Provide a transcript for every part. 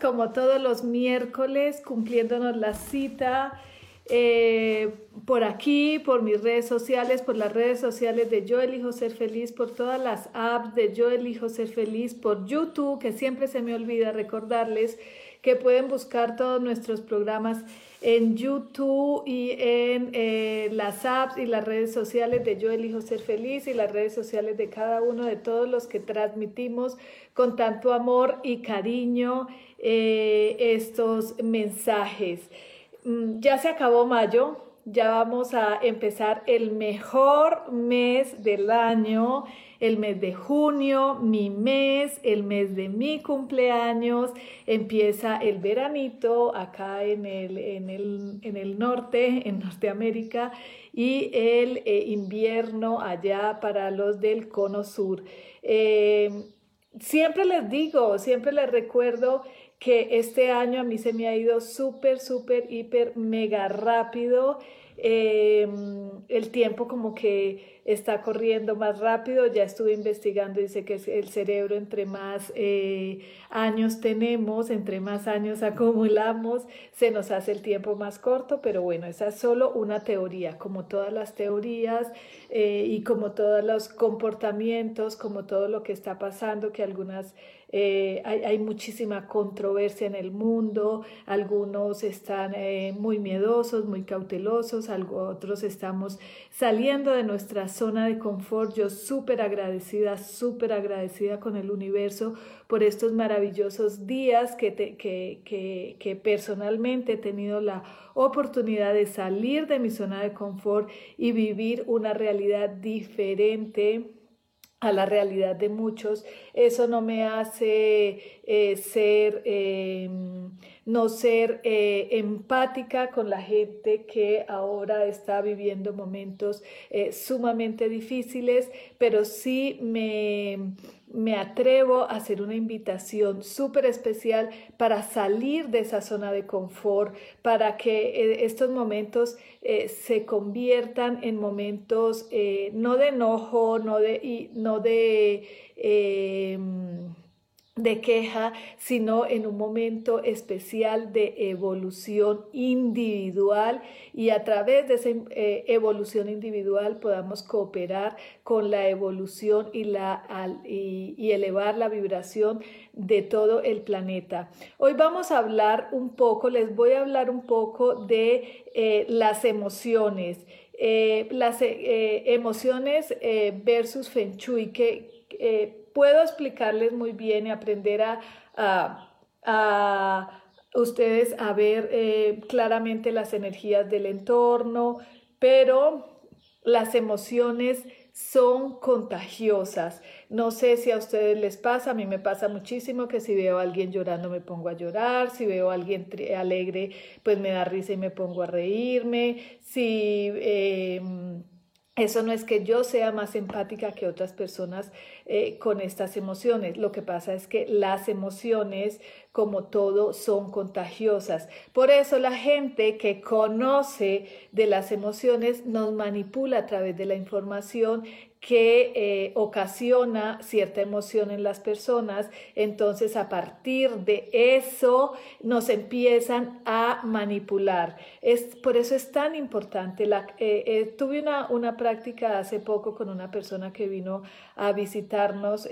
Como todos los miércoles, cumpliéndonos la cita eh, por aquí, por mis redes sociales, por las redes sociales de Yo Elijo Ser Feliz, por todas las apps de Yo Elijo Ser Feliz, por YouTube, que siempre se me olvida recordarles que pueden buscar todos nuestros programas en YouTube y en eh, las apps y las redes sociales de Yo Elijo Ser Feliz y las redes sociales de cada uno de todos los que transmitimos con tanto amor y cariño eh, estos mensajes. Mm, ya se acabó mayo, ya vamos a empezar el mejor mes del año el mes de junio, mi mes, el mes de mi cumpleaños, empieza el veranito acá en el, en el, norte, en Norteamérica, y el eh, invierno allá para los del cono sur. Eh, siempre les digo, siempre les recuerdo que este año a mí se me ha ido súper, súper, hiper, mega rápido. Eh, el tiempo como que está corriendo más rápido. Ya estuve investigando, dice que el cerebro entre más eh, años tenemos, entre más años acumulamos, se nos hace el tiempo más corto, pero bueno, esa es solo una teoría, como todas las teorías eh, y como todos los comportamientos, como todo lo que está pasando, que algunas eh, hay, muchísima controversia en el mundo, algunos están muy miedosos, muy cautelosos, otros estamos saliendo de nuestra zona de confort. Yo súper agradecida, súper agradecida con el universo por estos maravillosos días que, personalmente he tenido la oportunidad de salir de mi zona de confort y vivir una realidad diferente a la realidad de muchos. Eso no me hace eh, ser... Em, no ser eh, empática con la gente que ahora está viviendo momentos eh, sumamente difíciles, pero sí me, me atrevo a hacer una invitación súper especial para salir de esa zona de confort, para que eh, estos momentos se conviertan en momentos no de enojo, no de... no de de queja, sino en un momento especial de evolución individual y a través de esa eh, evolución individual podamos cooperar con la evolución y, la, y, elevar la vibración de todo el planeta. Hoy vamos a hablar un poco, les voy a hablar un poco de eh, las emociones. Eh, las emociones versus Feng Shui, que puedo explicarles muy bien y aprender a, a, ustedes a ver eh, claramente las energías del entorno, pero las emociones son contagiosas. No sé si a ustedes les pasa, a mí me pasa muchísimo que si veo a alguien llorando me pongo a llorar, si veo a alguien alegre pues me da risa y me pongo a reírme, si... Em, eso no es que yo sea más empática que otras personas eh, con estas emociones. Lo que pasa es que las emociones, como todo, son contagiosas. Por eso la gente que conoce de las emociones nos manipula a través de la información que eh, ocasiona cierta emoción en las personas, entonces a partir de eso nos empiezan a manipular. Es, por eso es tan importante. La, eh, eh, tuve una, una, práctica hace poco con una persona que vino a visitarnos,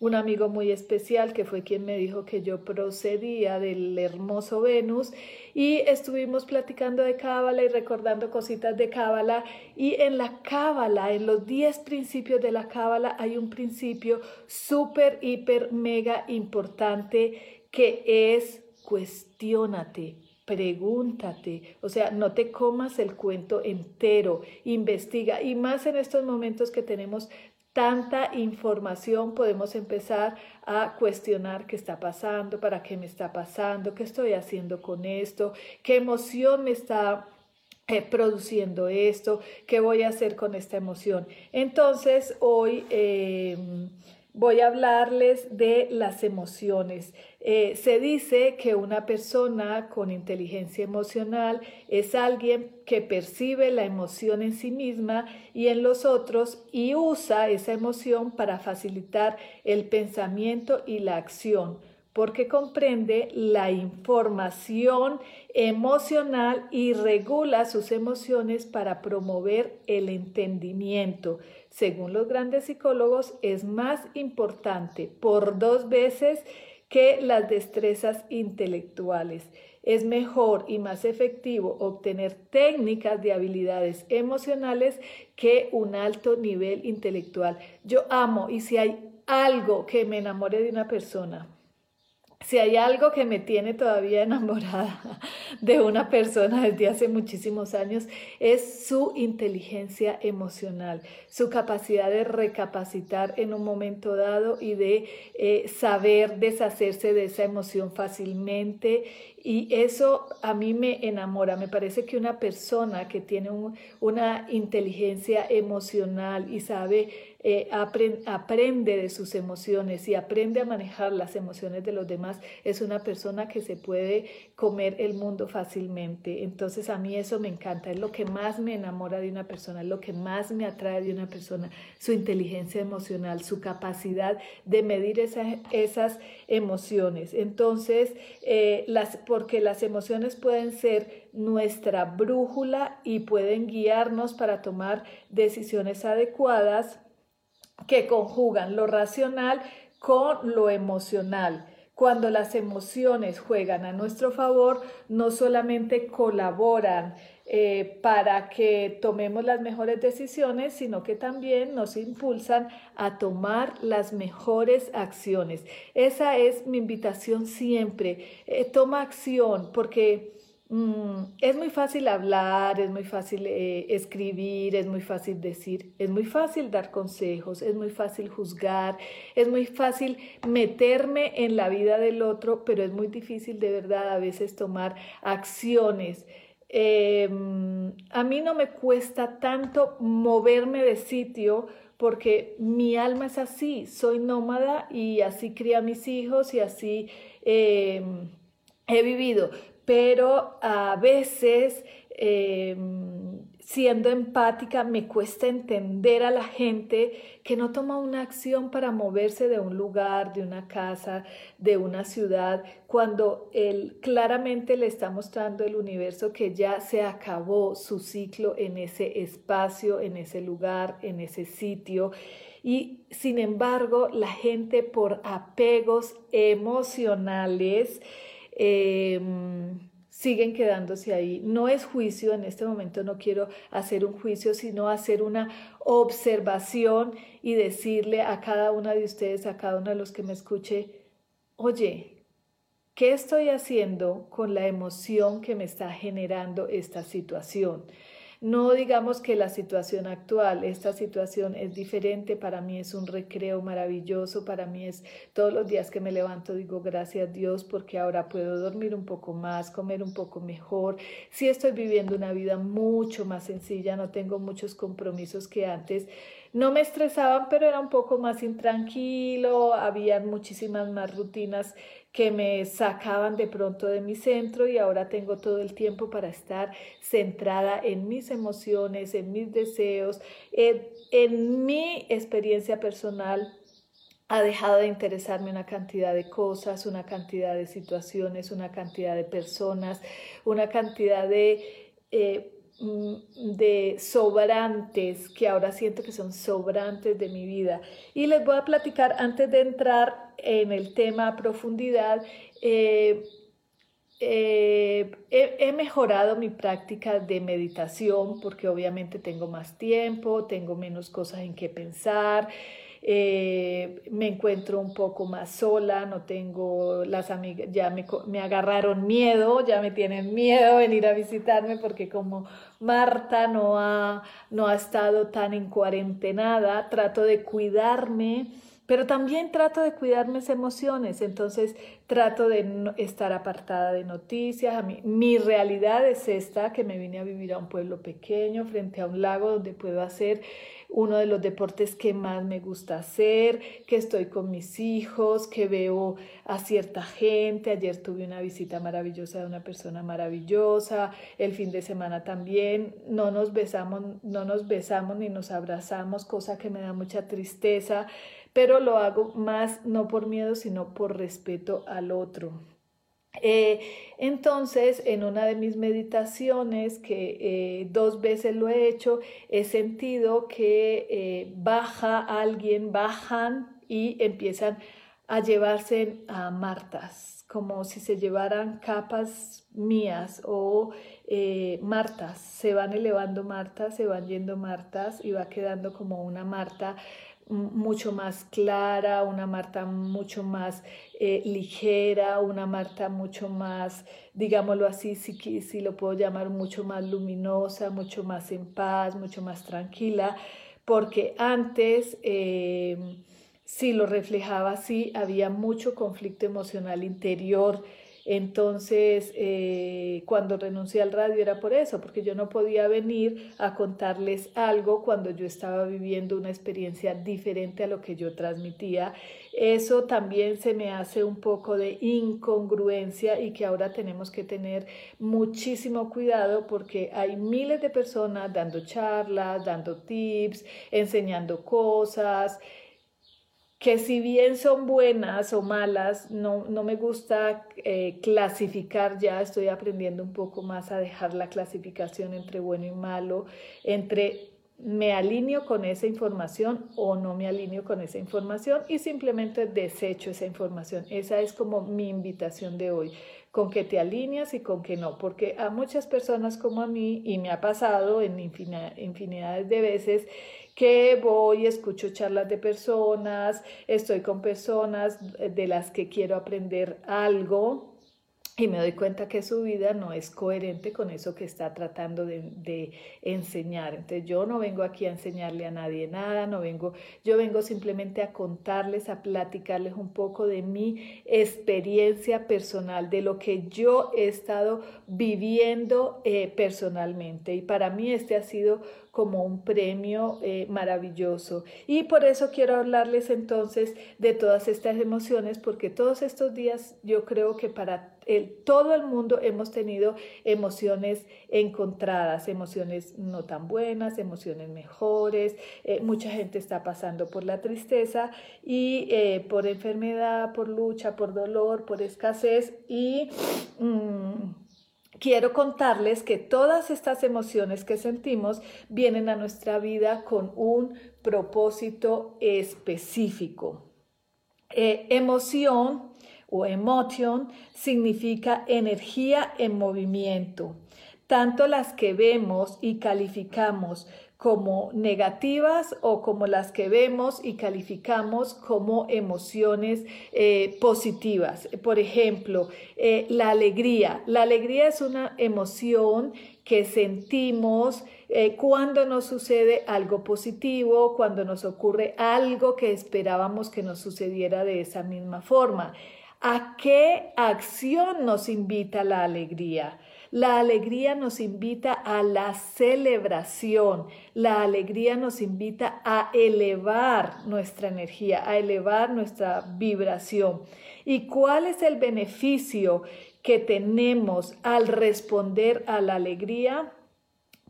un amigo muy especial que fue quien me dijo que yo procedía del hermoso Venus y estuvimos platicando de Cábala y recordando cositas de Cábala. Y en la Cábala, en los 10 principios de la Cábala hay un principio súper, hiper, mega importante que es cuestiónate, pregúntate, o sea, no te comas el cuento entero, investiga. Y más en estos momentos que tenemos tanta información podemos empezar a cuestionar qué está pasando, para qué me está pasando, qué estoy haciendo con esto, qué emoción me está eh, produciendo esto, qué voy a hacer con esta emoción. Entonces, hoy... Em, voy a hablarles de las emociones. Eh, se dice que una persona con inteligencia emocional es alguien que percibe la emoción en sí misma y en los otros y usa esa emoción para facilitar el pensamiento y la acción porque comprende la información emocional y regula sus emociones para promover el entendimiento. Según los grandes psicólogos, es más importante por dos veces que las destrezas intelectuales. Es mejor y más efectivo obtener técnicas de habilidades emocionales que un alto nivel intelectual. Yo amo y si hay algo que me enamore de una persona, si hay algo que me tiene todavía enamorada de una persona desde hace muchísimos años, es su inteligencia emocional, su capacidad de recapacitar en un momento dado y de eh, saber deshacerse de esa emoción fácilmente. Y eso a mí me enamora. Me parece que una persona que tiene una inteligencia emocional y sabe eh, aprende de sus emociones y aprende a manejar las emociones de los demás, es una persona que se puede comer el mundo fácilmente. Entonces a mí eso me encanta, es lo que más me enamora de una persona, es lo que más me atrae de una persona, su inteligencia emocional, su capacidad de medir esas emociones. Entonces, eh, las, porque las emociones pueden ser nuestra brújula y pueden guiarnos para tomar decisiones adecuadas que conjugan lo racional con lo emocional. Cuando las emociones juegan a nuestro favor, no solamente colaboran eh, para que tomemos las mejores decisiones, sino que también nos impulsan a tomar las mejores acciones. Esa es mi invitación siempre. Eh, toma acción porque Mm, es muy fácil hablar, es muy fácil eh, escribir, es muy fácil decir, es muy fácil dar consejos, es muy fácil juzgar, es muy fácil meterme en la vida del otro, pero es muy difícil de verdad a veces tomar acciones. Em, a mí no me cuesta tanto moverme de sitio porque mi alma es así, soy nómada y así cría a mis hijos y así em, he vivido pero a veces em, siendo empática me cuesta entender a la gente que no toma una acción para moverse de un lugar, de una casa, de una ciudad, cuando él claramente le está mostrando el universo que ya se acabó su ciclo en ese espacio, en ese lugar, en ese sitio. Y sin embargo, la gente por apegos emocionales, Em, siguen quedándose ahí. No es juicio, en este momento no quiero hacer un juicio, sino hacer una observación y decirle a cada una de ustedes, a cada uno de los que me escuche, oye, ¿qué estoy haciendo con la emoción que me está generando esta situación? No digamos que la situación actual, esta situación es diferente, para mí es un recreo maravilloso, para mí es todos los días que me levanto digo gracias a Dios porque ahora puedo dormir un poco más, comer un poco mejor. Sí estoy viviendo una vida mucho más sencilla, no tengo muchos compromisos que antes. No me estresaban, pero era un poco más intranquilo, habían muchísimas más rutinas que me sacaban de pronto de mi centro y ahora tengo todo el tiempo para estar centrada en mis emociones, en mis deseos, en, mi experiencia personal. Ha dejado de interesarme una cantidad de cosas, una cantidad de situaciones, una cantidad de personas, una cantidad de, eh, de sobrantes que ahora siento que son sobrantes de mi vida. Y les voy a platicar antes de entrar en el tema a profundidad, eh, eh, he, mejorado mi práctica de meditación porque obviamente tengo más tiempo, tengo menos cosas en que pensar, eh, me encuentro un poco más sola, no tengo las amigas, ya me, me, agarraron miedo, ya me tienen miedo venir a visitarme porque como Marta no ha, no ha estado tan en cuarentenada, trato de cuidarme pero también trato de cuidar mis emociones, entonces trato de no estar apartada de noticias. A mí, mi realidad es esta, que me vine a vivir a un pueblo pequeño, frente a un lago donde puedo hacer uno de los deportes que más me gusta hacer, que estoy con mis hijos, que veo a cierta gente. Ayer tuve una visita maravillosa de una persona maravillosa, el fin de semana también. No nos besamos, no nos besamos ni nos abrazamos, cosa que me da mucha tristeza pero lo hago más no por miedo, sino por respeto al otro. Eh, entonces, en una de mis meditaciones, que eh, dos veces lo he hecho, he sentido que eh, baja alguien, bajan y empiezan a llevarse a martas, como si se llevaran capas mías o martas, se van elevando martas, se van yendo martas y va quedando como una marta mucho más clara, una Marta mucho más eh, ligera, una Marta mucho más, digámoslo así, si, si lo puedo llamar, mucho más luminosa, mucho más en paz, mucho más tranquila, porque antes, em, si lo reflejaba así, había mucho conflicto emocional interior entonces, eh, cuando renuncié al radio era por eso, porque yo no podía venir a contarles algo cuando yo estaba viviendo una experiencia diferente a lo que yo transmitía. Eso también se me hace un poco de incongruencia y que ahora tenemos que tener muchísimo cuidado porque hay miles de personas dando charlas, dando tips, enseñando cosas que si bien son buenas o malas, no, no me gusta eh, clasificar ya, estoy aprendiendo un poco más a dejar la clasificación entre bueno y malo, entre me alineo con esa información o no me alineo con esa información y simplemente desecho esa información. Esa es como mi invitación de hoy, con que te alineas y con que no, porque a muchas personas como a mí, y me ha pasado en infinidad de veces, que voy, escucho charlas de personas, estoy con personas de las que quiero aprender algo y me doy cuenta que su vida no es coherente con eso que está tratando de, enseñar. Entonces yo no vengo aquí a enseñarle a nadie nada, no vengo, yo vengo simplemente a contarles, a platicarles un poco de mi experiencia personal, de lo que yo he estado viviendo eh, personalmente. Y para mí este ha sido como un premio eh, maravilloso. Y por eso quiero hablarles entonces de todas estas emociones, porque todos estos días yo creo que para todo el mundo hemos tenido emociones encontradas, emociones no tan buenas, emociones mejores. Eh, mucha gente está pasando por la tristeza y eh, por enfermedad, por lucha, por dolor, por escasez y... Mm, quiero contarles que todas estas emociones que sentimos vienen a nuestra vida con un propósito específico. Eh, emoción o emotion significa energía en movimiento. Tanto las que vemos y calificamos como negativas o como las que vemos y calificamos como emociones eh, positivas. Por ejemplo, eh, la alegría. La alegría es una emoción que sentimos eh, cuando nos sucede algo positivo, cuando nos ocurre algo que esperábamos que nos sucediera de esa misma forma. ¿A qué acción nos invita la alegría? La alegría nos invita a la celebración, la alegría nos invita a elevar nuestra energía, a elevar nuestra vibración. ¿Y cuál es el beneficio que tenemos al responder a la alegría?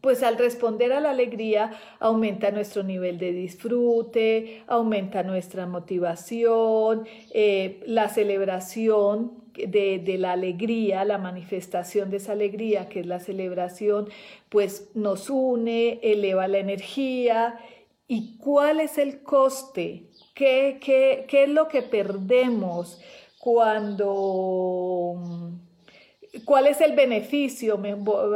Pues al responder a la alegría aumenta nuestro nivel de disfrute, aumenta nuestra motivación, eh, la celebración de, la alegría, la manifestación de esa alegría, que es la celebración, pues nos une, eleva la energía. ¿Y cuál es el coste? ¿Qué, qué, qué es lo que perdemos cuando ¿Cuál es el beneficio?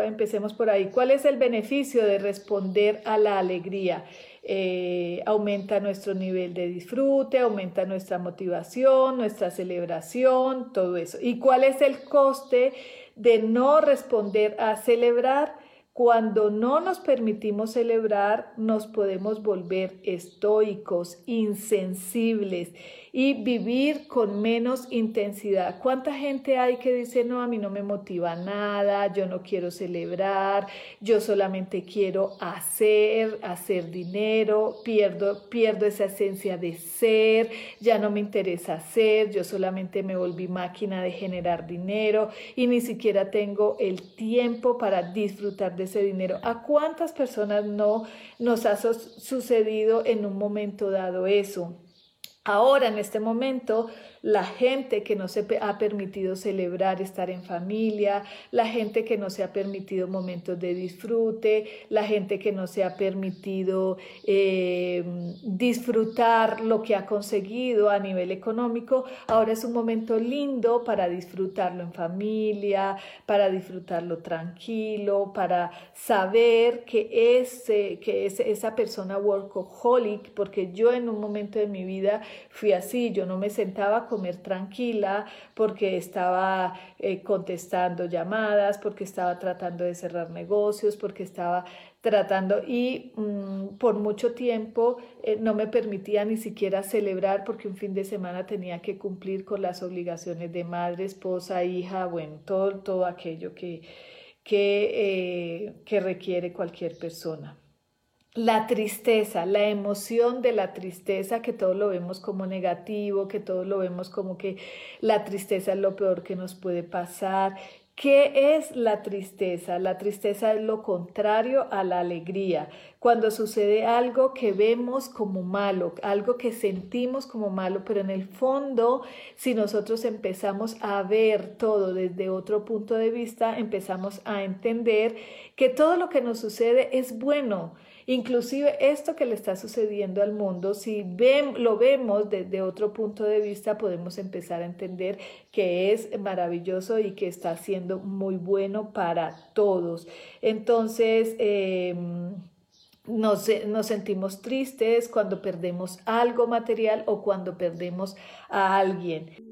Empecemos por ahí. ¿Cuál es el beneficio de responder a la alegría? Eh, aumenta nuestro nivel de disfrute, aumenta nuestra motivación, nuestra celebración, todo eso. ¿Y cuál es el coste de no responder a celebrar? Cuando no nos permitimos celebrar, nos podemos volver estoicos, insensibles y vivir con menos intensidad. ¿Cuánta gente hay que dice, no, a mí no me motiva nada, yo no quiero celebrar, yo solamente quiero hacer, hacer dinero, pierdo, pierdo esa esencia de ser, ya no me interesa ser, yo solamente me volví máquina de generar dinero y ni siquiera tengo el tiempo para disfrutar de ese dinero? ¿A cuántas personas no nos ha sucedido en un momento dado eso? Ahora, en este momento, la gente que no se ha permitido celebrar estar en familia, la gente que no se ha permitido momentos de disfrute, la gente que no se ha permitido eh, disfrutar lo que ha conseguido a nivel económico, ahora es un momento lindo para disfrutarlo en familia, para disfrutarlo tranquilo, para saber que, ese, que es esa persona workaholic, porque yo en un momento de mi vida fui así, yo no me sentaba comer tranquila porque estaba eh, contestando llamadas, porque estaba tratando de cerrar negocios, porque estaba tratando y mm, por mucho tiempo eh, no me permitía ni siquiera celebrar porque un fin de semana tenía que cumplir con las obligaciones de madre, esposa, hija, bueno, todo, todo aquello que, que, eh, que requiere cualquier persona la tristeza, la emoción de la tristeza, que todo lo vemos como negativo, que todo lo vemos como que la tristeza es lo peor que nos puede pasar. ¿Qué es la tristeza? La tristeza es lo contrario a la alegría. Cuando sucede algo que vemos como malo, algo que sentimos como malo, pero en el fondo, si nosotros empezamos a ver todo desde otro punto de vista, empezamos a entender que todo lo que nos sucede es bueno Inclusive esto que le está sucediendo al mundo, si lo vemos desde otro punto de vista, podemos empezar a entender que es maravilloso y que está siendo muy bueno para todos. Entonces, nos, nos, sentimos tristes cuando perdemos algo material o cuando perdemos a alguien.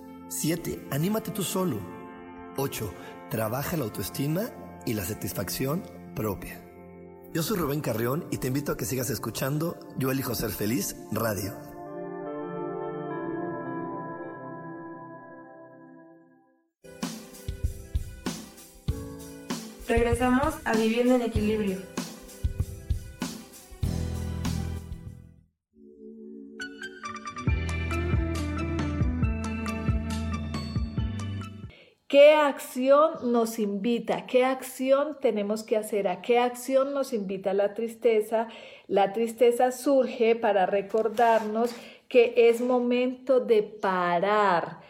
7. Anímate tú solo. 8. Trabaja la autoestima y la satisfacción propia. Yo soy Rubén Carrión y te invito a que sigas escuchando Yo elijo ser feliz radio. Regresamos a Viviendo en Equilibrio. ¿Qué acción nos invita? ¿Qué acción tenemos que hacer? ¿A qué acción nos invita la tristeza? La tristeza surge para recordarnos que es momento de parar,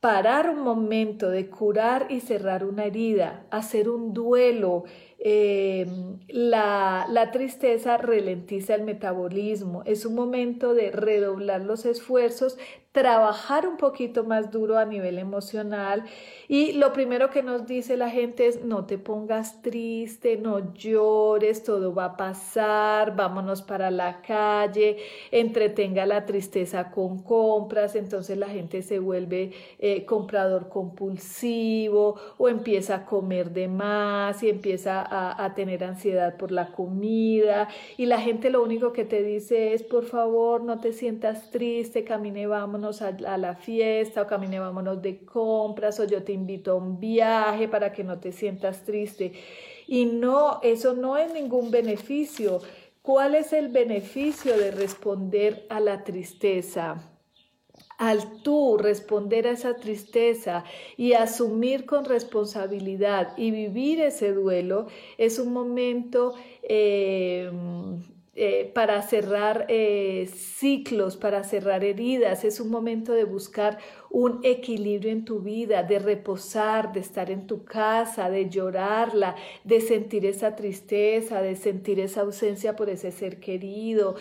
parar un momento, de curar y cerrar una herida, hacer un duelo, eh, la, la, tristeza ralentiza el metabolismo. Es un momento de redoblar los esfuerzos, trabajar un poquito más duro a nivel emocional y lo primero que nos dice la gente es no te pongas triste, no llores, todo va a pasar, vámonos para la calle, entretenga la tristeza con compras, entonces la gente se vuelve eh, comprador compulsivo o empieza a comer de más y empieza a, a tener ansiedad por la comida y la gente lo único que te dice es por favor no te sientas triste, camine, vámonos a, la fiesta o camine, vámonos de compras o yo te invito a un viaje para que no te sientas triste. Y no, eso no es ningún beneficio. ¿Cuál es el beneficio de responder a la tristeza? Al tú responder a esa tristeza y asumir con responsabilidad y vivir ese duelo, es un momento eh, eh, para cerrar eh, ciclos, para cerrar heridas. Es un momento de buscar un equilibrio en tu vida, de reposar, de estar en tu casa, de llorarla, de sentir esa tristeza, de sentir esa ausencia por ese ser querido.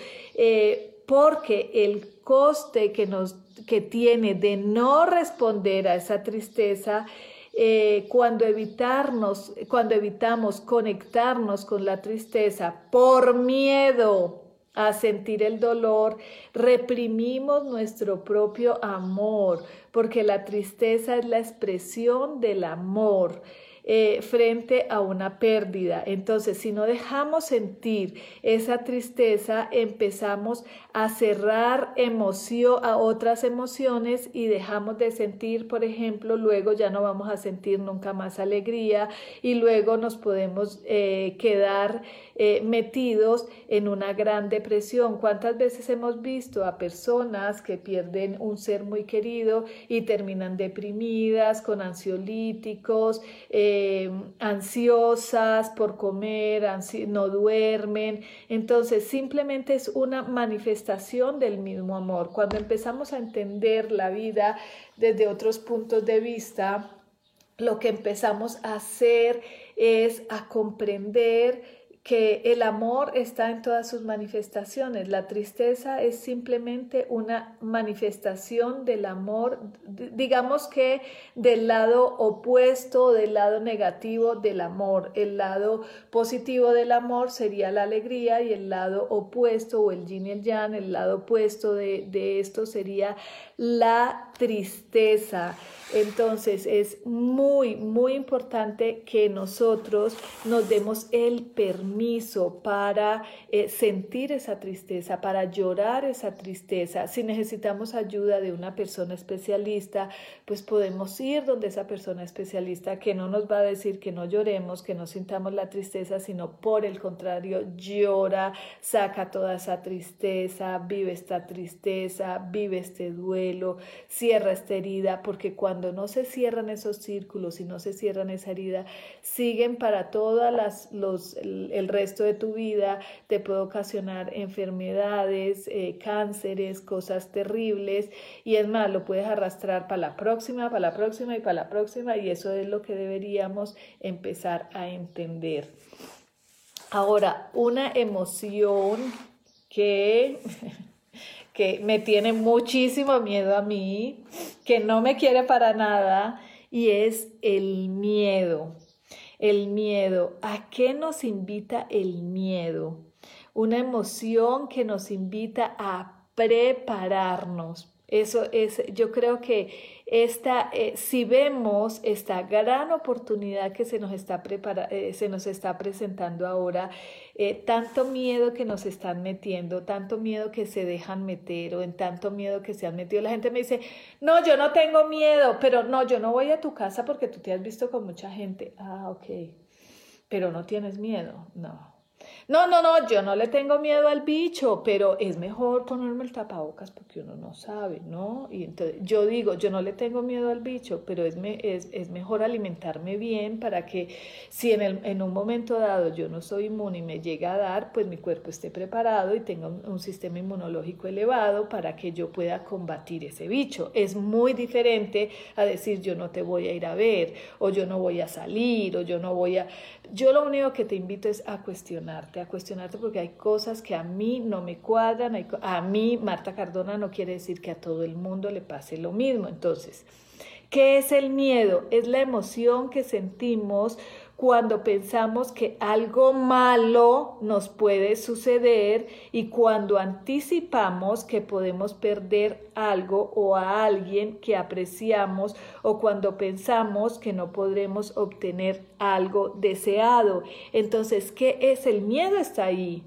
Porque el coste que, nos, que tiene de no responder a esa tristeza eh, cuando, evitarnos, cuando evitamos conectarnos con la tristeza por miedo a sentir el dolor, reprimimos nuestro propio amor, porque la tristeza es la expresión del amor. Eh, frente a una pérdida. Entonces, si no dejamos sentir esa tristeza, empezamos a cerrar emoción, a otras emociones y dejamos de sentir, por ejemplo, luego ya no vamos a sentir nunca más alegría y luego nos podemos eh, quedar eh, metidos en una gran depresión. ¿Cuántas veces hemos visto a personas que pierden un ser muy querido y terminan deprimidas, con ansiolíticos, eh, ansiosas por comer, no duermen. Entonces, simplemente es una manifestación del mismo amor. Cuando empezamos a entender la vida desde otros puntos de vista, lo que empezamos a hacer es a comprender que el amor está en todas sus manifestaciones. La tristeza es simplemente una manifestación del amor, digamos que del lado opuesto, del lado negativo del amor. El lado positivo del amor sería la alegría y el lado opuesto o el yin y el yang, el lado opuesto de, de esto sería la tristeza. Entonces es muy, muy importante que nosotros nos demos el permiso para eh, sentir esa tristeza, para llorar esa tristeza. Si necesitamos ayuda de una persona especialista, pues podemos ir donde esa persona especialista que no nos va a decir que no lloremos, que no sintamos la tristeza, sino por el contrario, llora, saca toda esa tristeza, vive esta tristeza, vive este duelo, cierra esta herida, porque cuando no se cierran esos círculos y no se cierran esa herida, siguen para todas las, los, el, resto de tu vida, te puede ocasionar enfermedades, eh, cánceres, cosas terribles y es más, lo puedes arrastrar para la próxima, para la próxima y para la próxima y eso es lo que deberíamos empezar a entender. Ahora, una emoción que, que me tiene muchísimo miedo a mí, que no me quiere para nada, y es el miedo. El miedo. ¿A qué nos invita el miedo? Una emoción que nos invita a prepararnos. Eso es, yo creo que esta, eh, si vemos esta gran oportunidad que se nos está, prepara, eh, se nos está presentando ahora, eh, tanto miedo que nos están metiendo, tanto miedo que se dejan meter o en tanto miedo que se han metido, la gente me dice, no, yo no tengo miedo, pero no, yo no voy a tu casa porque tú te has visto con mucha gente. Ah, ok, pero no tienes miedo, no. No, no, no, yo no le tengo miedo al bicho, pero es mejor ponerme el tapabocas porque uno no sabe, ¿no? Y entonces yo digo, yo no le tengo miedo al bicho, pero es, es, es mejor alimentarme bien para que si en, el, en un momento dado yo no soy inmune y me llega a dar, pues mi cuerpo esté preparado y tenga un, un sistema inmunológico elevado para que yo pueda combatir ese bicho. Es muy diferente a decir yo no te voy a ir a ver o yo no voy a salir o yo no voy a... Yo lo único que te invito es a cuestionarte, a cuestionarte porque hay cosas que a mí no me cuadran, a mí Marta Cardona no quiere decir que a todo el mundo le pase lo mismo. Entonces, ¿qué es el miedo? Es la emoción que sentimos cuando pensamos que algo malo nos puede suceder y cuando anticipamos que podemos perder algo o a alguien que apreciamos o cuando pensamos que no podremos obtener algo deseado. Entonces, ¿qué es el miedo? Está ahí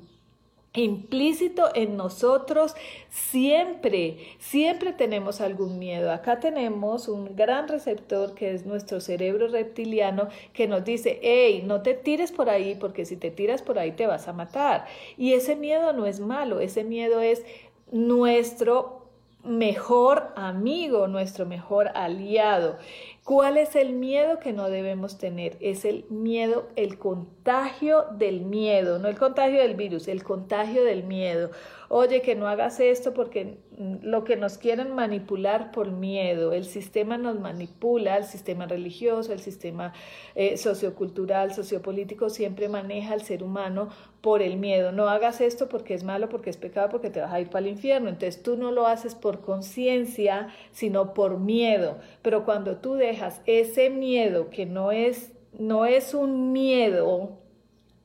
implícito en nosotros siempre, siempre tenemos algún miedo. Acá tenemos un gran receptor que es nuestro cerebro reptiliano que nos dice, hey, no te tires por ahí porque si te tiras por ahí te vas a matar. Y ese miedo no es malo, ese miedo es nuestro mejor amigo, nuestro mejor aliado. ¿Cuál es el miedo que no debemos tener? Es el miedo, el contagio del miedo, no el contagio del virus, el contagio del miedo. Oye, que no hagas esto porque lo que nos quieren manipular por miedo, el sistema nos manipula, el sistema religioso, el sistema eh, sociocultural, sociopolítico, siempre maneja al ser humano por el miedo. No hagas esto porque es malo, porque es pecado, porque te vas a ir para el infierno. Entonces tú no lo haces por conciencia, sino por miedo. Pero cuando tú dejas ese miedo que no es, no es un miedo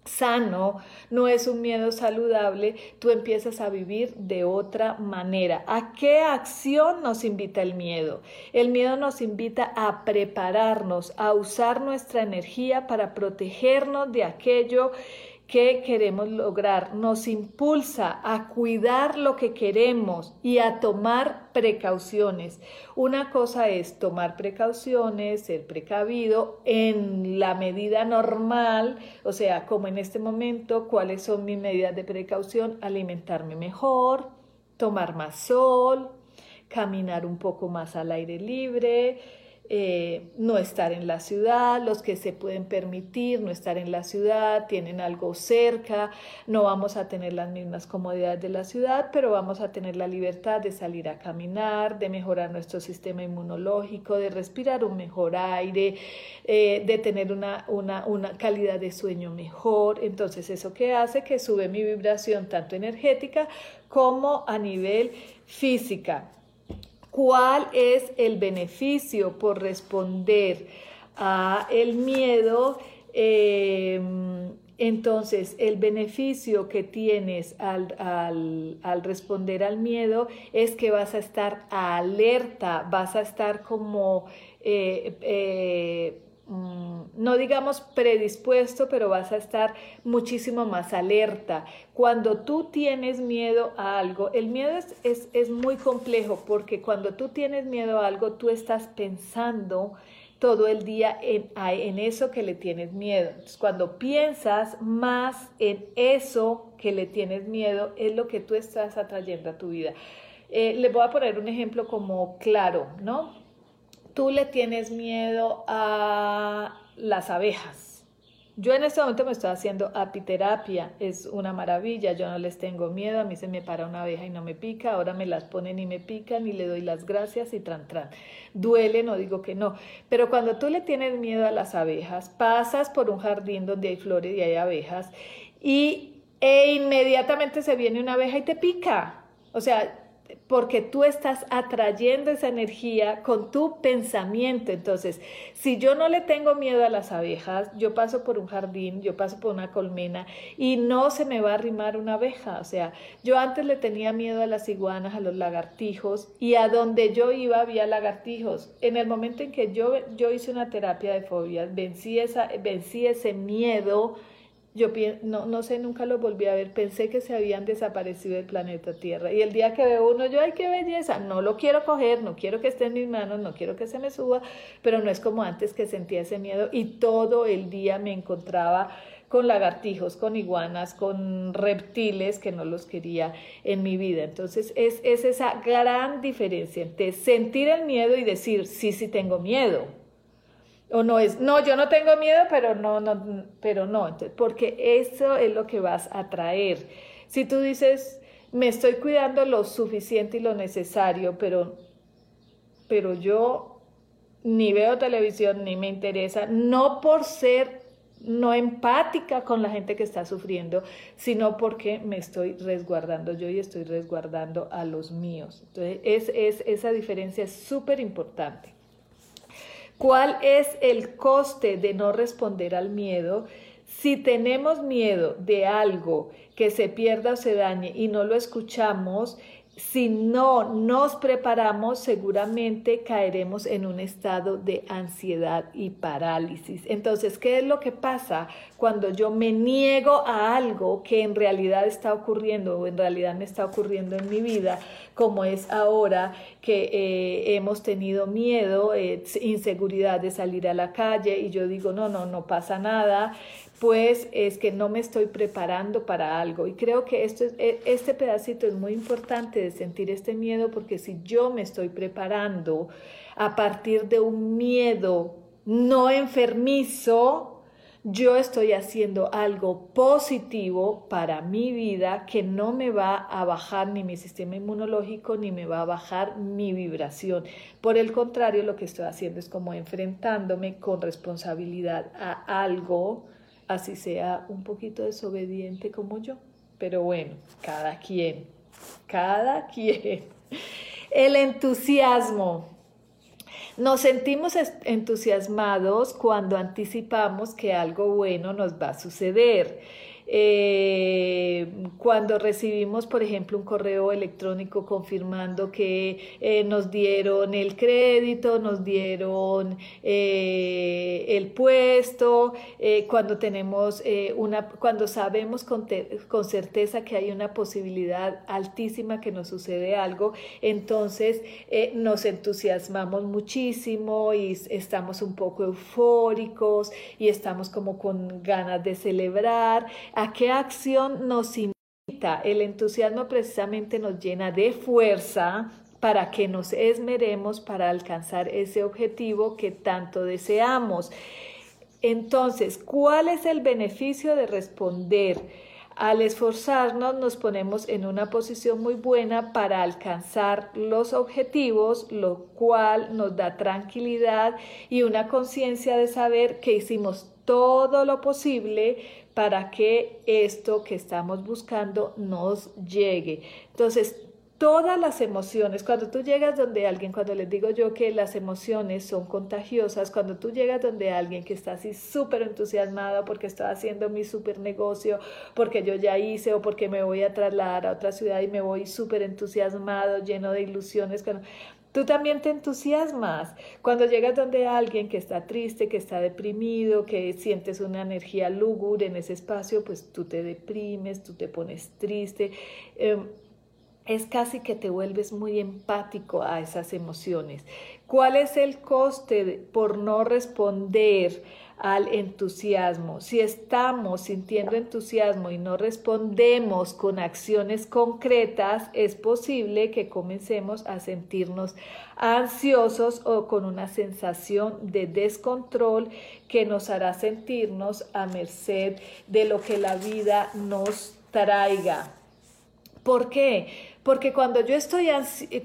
sano, no es un miedo saludable, tú empiezas a vivir de otra manera. ¿A qué acción nos invita el miedo? El miedo nos invita a prepararnos, a usar nuestra energía para protegernos de aquello que queremos lograr, nos impulsa a cuidar lo que queremos y a tomar precauciones. Una cosa es tomar precauciones, ser precavido en la medida normal, o sea, como en este momento, cuáles son mis medidas de precaución, alimentarme mejor, tomar más sol, caminar un poco más al aire libre, eh, no estar en la ciudad, los que se pueden permitir no estar en la ciudad, tienen algo cerca, no vamos a tener las mismas comodidades de la ciudad, pero vamos a tener la libertad de salir a caminar, de mejorar nuestro sistema inmunológico, de respirar un mejor aire, eh, de tener una, una, una calidad de sueño mejor. Entonces, ¿eso que hace? Que sube mi vibración tanto energética como a nivel física cuál es el beneficio por responder a el miedo. Em, entonces, el beneficio que tienes al, responder al miedo es que vas a estar alerta, vas a estar como eh, eh, no digamos predispuesto, pero vas a estar muchísimo más alerta. Cuando tú tienes miedo a algo, el miedo es, es, muy complejo porque cuando tú tienes miedo a algo, tú estás pensando todo el día en, en eso que le tienes miedo. cuando piensas más en eso que le tienes miedo, es lo que tú estás atrayendo a tu vida. Eh, le voy a poner un ejemplo como claro, ¿no? Tú le tienes miedo a las abejas. Yo en este momento me estoy haciendo apiterapia, es una maravilla, yo no les tengo miedo, a mí se me para una abeja y no me pica, ahora me las ponen y me pican y le doy las gracias y tran tran. Duele, no digo que no, pero cuando tú le tienes miedo a las abejas, pasas por un jardín donde hay flores y hay abejas y e inmediatamente se viene una abeja y te pica. O sea, porque tú estás atrayendo esa energía con tu pensamiento. Entonces, si yo no le tengo miedo a las abejas, yo paso por un jardín, yo paso por una colmena y no se me va a arrimar una abeja. O sea, yo antes le tenía miedo a las iguanas, a los lagartijos y a donde yo iba había lagartijos. En el momento en que yo, yo hice una terapia de fobias, vencí, esa, vencí ese miedo yo no, no sé, nunca lo volví a ver, pensé que se habían desaparecido del planeta Tierra. Y el día que veo uno, yo, ay, qué belleza, no lo quiero coger, no quiero que esté en mis manos, no quiero que se me suba, pero no es como antes que sentía ese miedo y todo el día me encontraba con lagartijos, con iguanas, con reptiles que no los quería en mi vida. Entonces es, es esa gran diferencia entre sentir el miedo y decir, sí, sí tengo miedo o no es, no, yo no tengo miedo, pero no, no, pero no, porque eso es lo que vas a traer. Si tú dices, me estoy cuidando lo suficiente y lo necesario, pero, pero yo ni veo televisión, ni me interesa, no por ser no empática con la gente que está sufriendo, sino porque me estoy resguardando yo y estoy resguardando a los míos. Entonces, es, es, esa diferencia es súper importante. ¿Cuál es el coste de no responder al miedo? Si tenemos miedo de algo que se pierda o se dañe y no lo escuchamos, si no nos preparamos, seguramente caeremos en un estado de ansiedad y parálisis. Entonces, ¿qué es lo que pasa cuando yo me niego a algo que en realidad está ocurriendo o en realidad me está ocurriendo en mi vida, como es ahora que eh, hemos tenido miedo, eh, inseguridad de salir a la calle y yo digo, no, no, no pasa nada, pues es que no me estoy preparando para algo. Y creo que e, este pedacito es muy importante de sentir este miedo porque si yo me estoy preparando a partir de un miedo no enfermizo, yo estoy haciendo algo positivo para mi vida que no me va a bajar ni mi sistema inmunológico ni me va a bajar mi vibración. Por el contrario, lo que estoy haciendo es como enfrentándome con responsabilidad a algo así sea un poquito desobediente como yo. Pero bueno, cada quien, cada quien. El entusiasmo. Nos sentimos entusiasmados cuando anticipamos que algo bueno nos va a suceder. Eh, cuando recibimos, por ejemplo, un correo electrónico confirmando que eh, nos dieron el crédito, nos dieron eh, el puesto, cuando tenemos una, cuando sabemos con, con, certeza que hay una posibilidad altísima que nos sucede algo, entonces nos entusiasmamos muchísimo y estamos un poco eufóricos y estamos como con ganas de celebrar ¿A qué acción nos invita? El entusiasmo precisamente nos llena de fuerza para que nos esmeremos para alcanzar ese objetivo que tanto deseamos. Entonces, ¿cuál es el beneficio de responder? Al esforzarnos nos ponemos en una posición muy buena para alcanzar los objetivos, lo cual nos da tranquilidad y una conciencia de saber que hicimos todo lo posible para que esto que estamos buscando nos llegue. Entonces, todas las emociones, cuando tú llegas donde alguien, cuando les digo yo que las emociones son contagiosas, cuando tú llegas donde alguien que está así súper entusiasmado porque está haciendo mi súper negocio, porque yo ya hice o porque me voy a trasladar a otra ciudad y me voy súper entusiasmado, lleno de ilusiones, Tú también te entusiasmas cuando llegas donde alguien que está triste, que está deprimido, que sientes una energía lúgubre en ese espacio, pues tú te deprimes, tú te pones triste. Em, es casi que te vuelves muy empático a esas emociones. ¿Cuál es el coste por no responder al entusiasmo. Si estamos sintiendo entusiasmo y no respondemos con acciones concretas, es posible que comencemos a sentirnos ansiosos o con una sensación de descontrol que nos hará sentirnos a merced de lo que la vida nos traiga. ¿Por qué? Porque cuando yo estoy,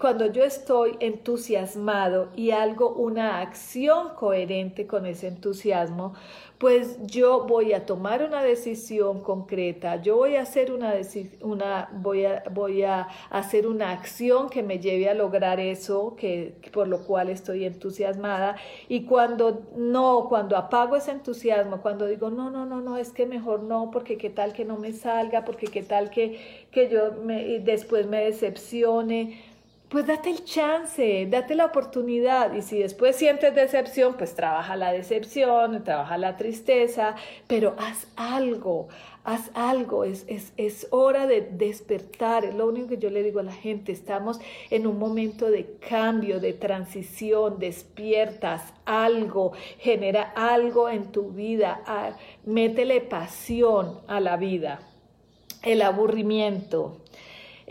cuando yo estoy entusiasmado y algo, una acción coherente con ese entusiasmo, pues yo voy a tomar una decisión concreta, yo voy a hacer una, una voy a, voy a hacer una acción que me lleve a lograr eso que por lo cual estoy entusiasmada. Y cuando no, cuando apago ese entusiasmo, cuando digo no, no, no, no, es que mejor no, porque qué tal que no me salga, porque qué tal que, que yo me, después me decepcione, pues date el chance, date la oportunidad. Y si después sientes decepción, pues trabaja la decepción, trabaja la tristeza, pero haz algo, haz algo. Es, es, es hora de despertar. Es lo único que yo le digo a la gente. Estamos en un momento de cambio, de transición. Despiertas algo, genera algo en tu vida. Ah, métele pasión a la vida. El aburrimiento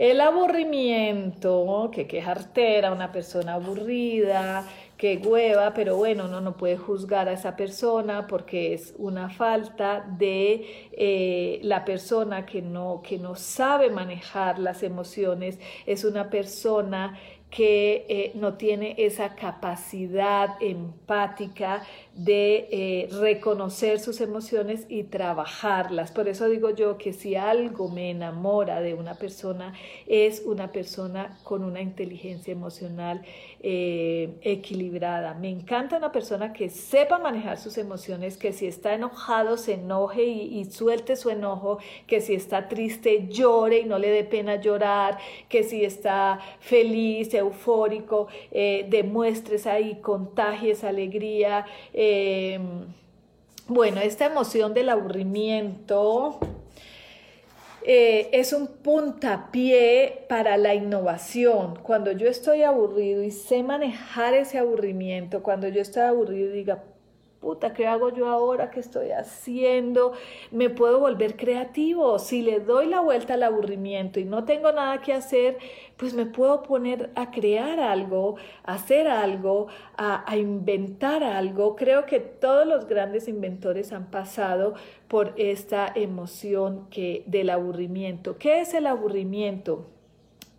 el aburrimiento, que qué jartera, una persona aburrida, que hueva, pero bueno, uno no puede juzgar a esa persona porque es una falta de eh, la persona que no, que no sabe manejar las emociones, es una persona que eh, no tiene esa capacidad empática de eh, reconocer sus emociones y trabajarlas. Por eso digo yo que si algo me enamora de una persona es una persona con una inteligencia emocional eh, equilibrada. Me encanta una persona que sepa manejar sus emociones, que si está enojado se enoje y, suelte su enojo, que si está triste llore y no le dé pena llorar, que si está feliz, eufórico, eh, demuestres ahí, contagies alegría. Bueno, esta emoción del aburrimiento eh, es un puntapié para la innovación. Cuando yo estoy aburrido y sé manejar ese aburrimiento, cuando yo estoy aburrido y diga, puta, ¿qué hago yo ahora? ¿Qué estoy haciendo? Me puedo volver creativo. Si le doy la vuelta al aburrimiento y no tengo nada que hacer, pues me puedo poner a crear algo, a hacer algo, a, a inventar algo. Creo que todos los grandes inventores han pasado por esta emoción que, del aburrimiento. ¿Qué es el aburrimiento?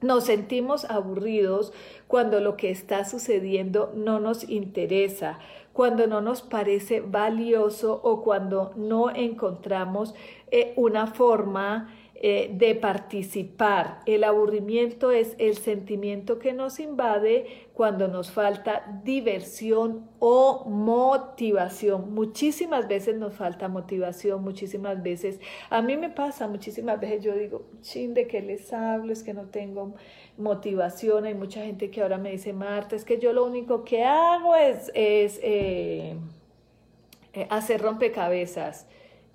Nos sentimos aburridos cuando lo que está sucediendo no nos interesa, cuando no nos parece valioso o cuando no encontramos eh, una forma eh, de participar. El aburrimiento es el sentimiento que nos invade cuando nos falta diversión o motivación. Muchísimas veces nos falta motivación, muchísimas veces. A mí me pasa, muchísimas veces yo digo, chin, ¿de qué les hablo? Es que no tengo motivación. Hay mucha gente que ahora me dice, Marta, es que yo lo único que hago es, es eh, eh, hacer rompecabezas.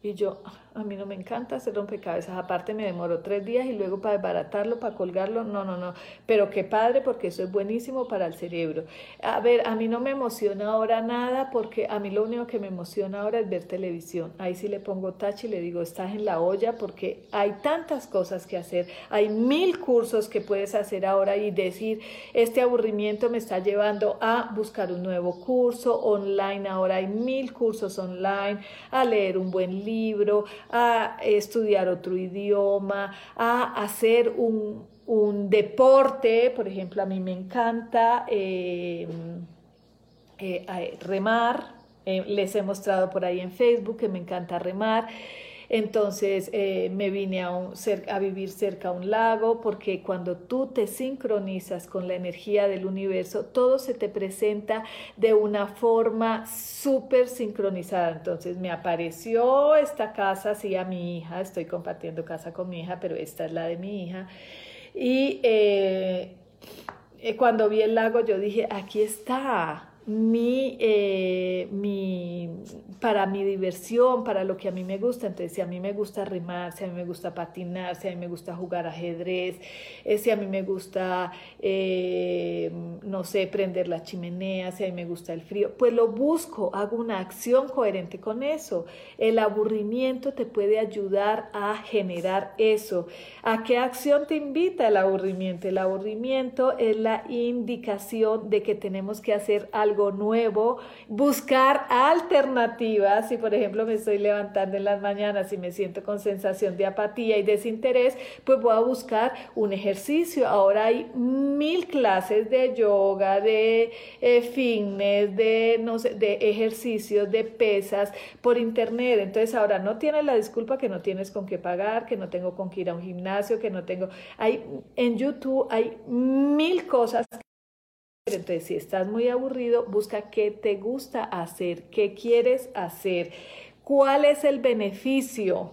Y yo, a mí no me encanta hacer rompecabezas, aparte me demoro tres días y luego para desbaratarlo, para colgarlo, no, no, no, pero qué padre porque eso es buenísimo para el cerebro. A ver, a mí no me emociona ahora nada porque a mí lo único que me emociona ahora es ver televisión. Ahí sí le pongo touch y le digo, estás en la olla porque hay tantas cosas que hacer, hay mil cursos que puedes hacer ahora y decir, este aburrimiento me está llevando a buscar un nuevo curso online, ahora hay mil cursos online, a leer un buen libro, a estudiar otro idioma, a hacer un, deporte, por ejemplo, a mí me encanta eh, eh, remar, eh, les he mostrado por ahí en Facebook que me encanta remar. Entonces eh, me vine a, vivir cerca a un lago porque cuando tú te sincronizas con la energía del universo, todo se te presenta de una forma súper sincronizada. Entonces me apareció esta casa, sí, a mi hija, estoy compartiendo casa con mi hija, pero esta es la de mi hija. Y eh, eh, cuando vi el lago yo dije, aquí está, mi, eh, mi, para mi diversión, para lo que a mí me gusta. Entonces, si a mí me gusta rimar, si a mí me gusta patinar, si a mí me gusta jugar ajedrez, eh, si a mí me gusta, eh, no sé, prender la chimenea, si a mí me gusta el frío, pues lo busco, hago una acción coherente con eso. El aburrimiento te puede ayudar a generar eso. ¿A qué acción te invita el aburrimiento? El aburrimiento es la indicación de que tenemos que hacer algo nuevo, buscar alternativas. Si por ejemplo me estoy levantando en las mañanas y me siento con sensación de apatía y desinterés, pues voy a buscar un ejercicio. Ahora hay mil clases de yoga, de eh, fitness, de, no sé, de ejercicios, de pesas por internet. Entonces ahora no tienes la disculpa que no tienes con qué pagar, que no tengo con qué ir a un gimnasio, que no tengo... Hay, en YouTube hay mil cosas entonces, si estás muy aburrido, busca qué te gusta hacer, qué quieres hacer, cuál es el beneficio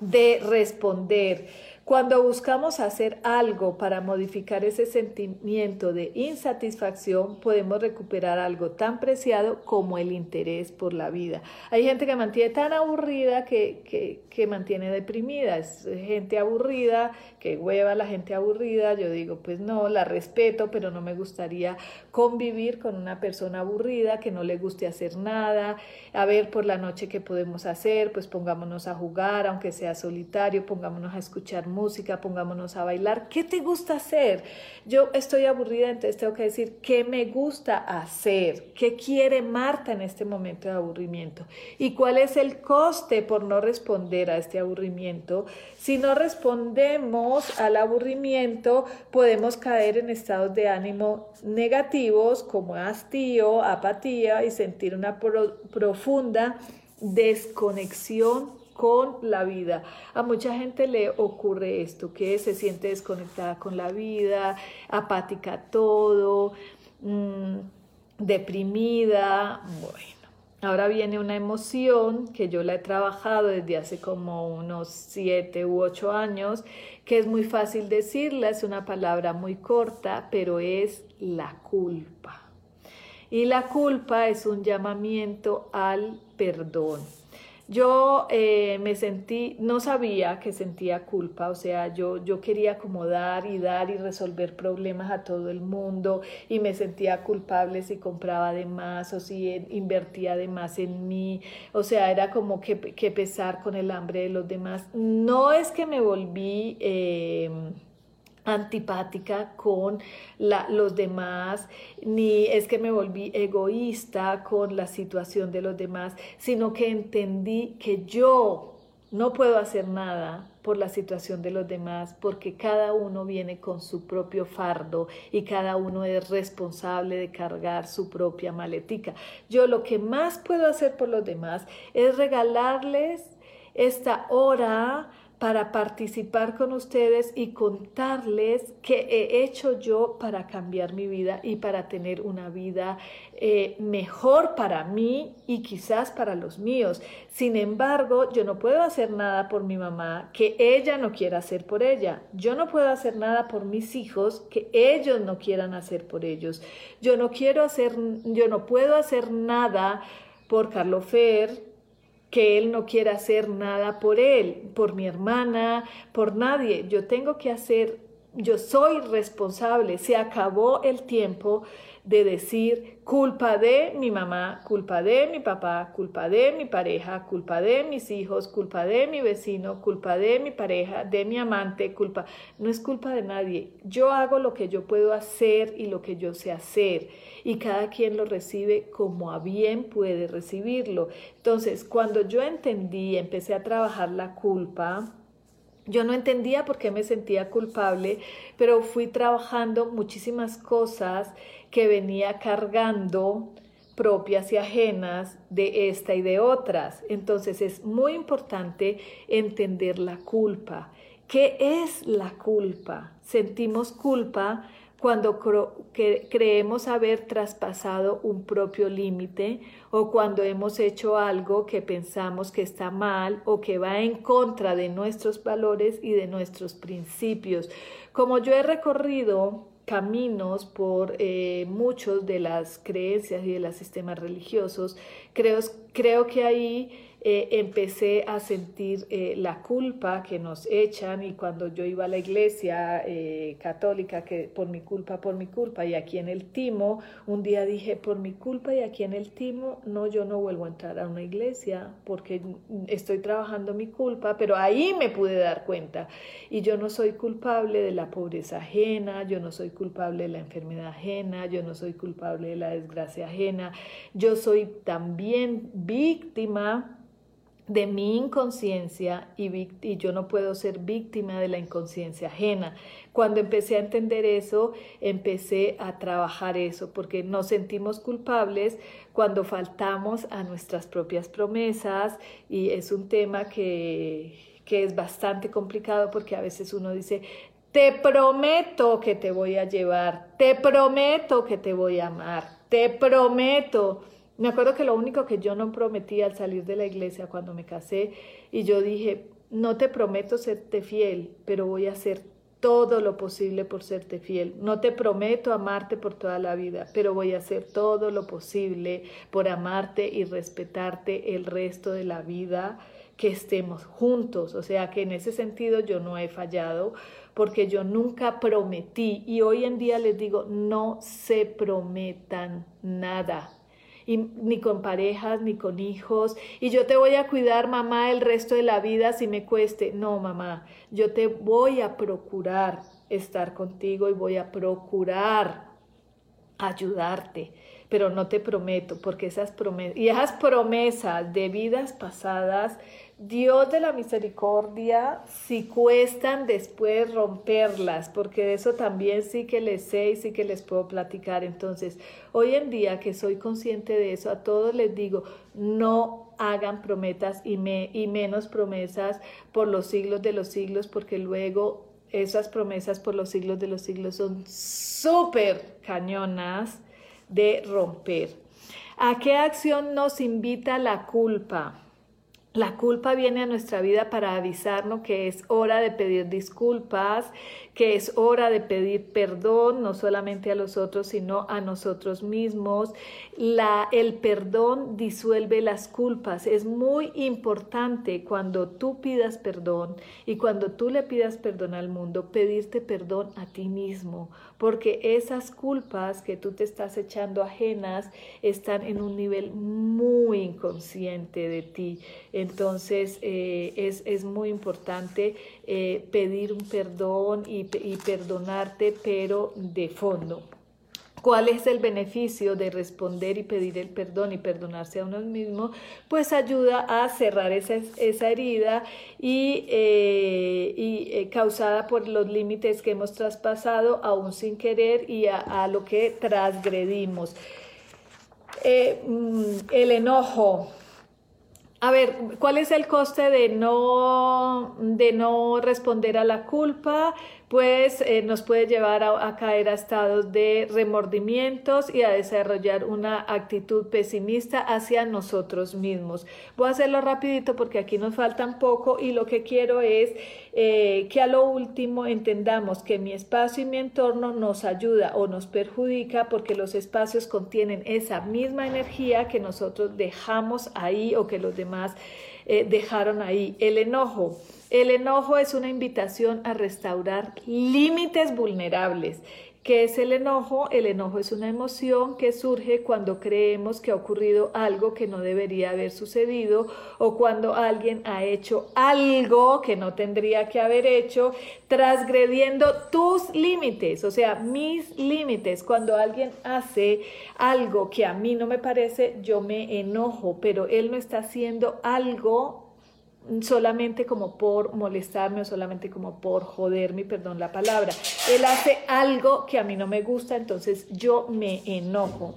de responder. Cuando buscamos hacer algo para modificar ese sentimiento de insatisfacción, podemos recuperar algo tan preciado como el interés por la vida. Hay gente que mantiene tan aburrida que, que, que mantiene deprimida, es gente aburrida, que hueva la gente aburrida. Yo digo, pues no, la respeto, pero no me gustaría convivir con una persona aburrida que no le guste hacer nada. A ver por la noche qué podemos hacer, pues pongámonos a jugar, aunque sea solitario, pongámonos a escuchar música música, pongámonos a bailar. ¿Qué te gusta hacer? Yo estoy aburrida, entonces tengo que decir qué me gusta hacer, qué quiere Marta en este momento de aburrimiento y cuál es el coste por no responder a este aburrimiento. Si no respondemos al aburrimiento, podemos caer en estados de ánimo negativos como hastío, apatía y sentir una profunda desconexión con la vida. A mucha gente le ocurre esto, que se siente desconectada con la vida, apática todo, mm, deprimida. Bueno, ahora viene una emoción que yo la he trabajado desde hace como unos siete u ocho años, que es muy fácil decirla, es una palabra muy corta, pero es la culpa. Y la culpa es un llamamiento al perdón. Yo eh, me sentí, no sabía que sentía culpa, o sea, yo, yo quería como dar y dar y resolver problemas a todo el mundo y me sentía culpable si compraba de más o si invertía de más en mí, o sea, era como que, que pesar con el hambre de los demás. No es que me volví... Eh, antipática con los demás, ni es que me volví egoísta con la situación de los demás, sino que entendí que yo no puedo hacer nada por la situación de los demás, porque cada uno viene con su propio fardo y cada uno es responsable de cargar su propia maletica. Yo lo que más puedo hacer por los demás es regalarles esta hora para participar con ustedes y contarles qué he hecho yo para cambiar mi vida y para tener una vida eh, mejor para mí y quizás para los míos. Sin embargo, yo no puedo hacer nada por mi mamá que ella no quiera hacer por ella. Yo no puedo hacer nada por mis hijos que ellos no quieran hacer por ellos. Yo no quiero hacer, yo no puedo hacer nada por Carlo Fer, que él no quiera hacer nada por él, por mi hermana, por nadie. Yo tengo que hacer, yo soy responsable. Se acabó el tiempo de decir culpa de mi mamá, culpa de mi papá, culpa de mi pareja, culpa de mis hijos, culpa de mi vecino, culpa de mi pareja, de mi amante, culpa. No es culpa de nadie. Yo hago lo que yo puedo hacer y lo que yo sé hacer y cada quien lo recibe como a bien puede recibirlo. Entonces, cuando yo entendí, empecé a trabajar la culpa, yo no entendía por qué me sentía culpable, pero fui trabajando muchísimas cosas que venía cargando propias y ajenas de esta y de otras. Entonces es muy importante entender la culpa. ¿Qué es la culpa? Sentimos culpa cuando creemos haber traspasado un propio límite o cuando hemos hecho algo que pensamos que está mal o que va en contra de nuestros valores y de nuestros principios. Como yo he recorrido caminos por eh, muchos de las creencias y de los sistemas religiosos, creo, creo que ahí eh, empecé a sentir eh, la culpa que nos echan y cuando yo iba a la iglesia eh, católica, que por mi culpa, por mi culpa, y aquí en el Timo, un día dije, por mi culpa y aquí en el Timo, no, yo no vuelvo a entrar a una iglesia porque estoy trabajando mi culpa, pero ahí me pude dar cuenta. Y yo no soy culpable de la pobreza ajena, yo no soy culpable de la enfermedad ajena, yo no soy culpable de la desgracia ajena, yo soy también víctima de mi inconsciencia y, yo no puedo ser víctima de la inconsciencia ajena. Cuando empecé a entender eso, empecé a trabajar eso, porque nos sentimos culpables cuando faltamos a nuestras propias promesas y es un tema que, que es bastante complicado porque a veces uno dice, te prometo que te voy a llevar, te prometo que te voy a amar, te prometo me acuerdo que lo único que yo no prometí al salir de la iglesia cuando me casé, y yo dije, no te prometo serte fiel, pero voy a hacer todo lo posible por serte fiel. No te prometo amarte por toda la vida, pero voy a hacer todo lo posible por amarte y respetarte el resto de la vida que estemos juntos. O sea que en ese sentido yo no he fallado porque yo nunca prometí y hoy en día les digo, no se prometan nada ni con parejas, ni con hijos, y yo te voy a cuidar, mamá, el resto de la vida si me cueste. No, mamá, yo te voy a procurar estar contigo y voy a procurar ayudarte, pero no te prometo, porque esas promesas, y esas promesas de vidas pasadas, Dios de la misericordia, si cuestan después romperlas, porque de eso también sí que les sé y sí que les puedo platicar. Entonces, hoy en día que soy consciente de eso, a todos les digo, no hagan promesas y, me, y menos promesas por los siglos de los siglos, porque luego esas promesas por los siglos de los siglos son súper cañonas de romper. ¿A qué acción nos invita la culpa? La culpa viene a nuestra vida para avisarnos que es hora de pedir disculpas, que es hora de pedir perdón, no solamente a los otros, sino a nosotros mismos. La, el perdón disuelve las culpas. Es muy importante cuando tú pidas perdón y cuando tú le pidas perdón al mundo, pedirte perdón a ti mismo, porque esas culpas que tú te estás echando ajenas están en un nivel muy inconsciente de ti. Entonces eh, es, es, muy importante eh, pedir un perdón y, perdonarte, pero de fondo. ¿Cuál es el beneficio de responder y pedir el perdón y perdonarse a uno mismo? Pues ayuda a cerrar esa, herida y, eh, y causada por los límites que hemos traspasado aún sin querer y a, a lo que transgredimos. Mm, el enojo, a ver, ¿cuál es el coste de no, de no responder a la culpa? Pues eh, nos puede llevar a, caer a estados de remordimientos y a desarrollar una actitud pesimista hacia nosotros mismos. Voy a hacerlo rapidito porque aquí nos faltan poco y lo que quiero es eh, que a lo último entendamos que mi espacio y mi entorno nos ayuda o nos perjudica porque los espacios contienen esa misma energía que nosotros dejamos ahí o que los demás eh, dejaron ahí. El enojo. El enojo es una invitación a restaurar límites vulnerables. ¿Qué es el enojo? El enojo es una emoción que surge cuando creemos que ha ocurrido algo que no debería haber sucedido o cuando alguien ha hecho algo que no tendría que haber hecho, transgrediendo tus límites, o sea, mis límites. Cuando alguien hace algo que a mí no me parece, yo me enojo, pero él no está haciendo algo solamente como por molestarme o solamente como por joderme, perdón la palabra. Él hace algo que a mí no me gusta, entonces yo me enojo.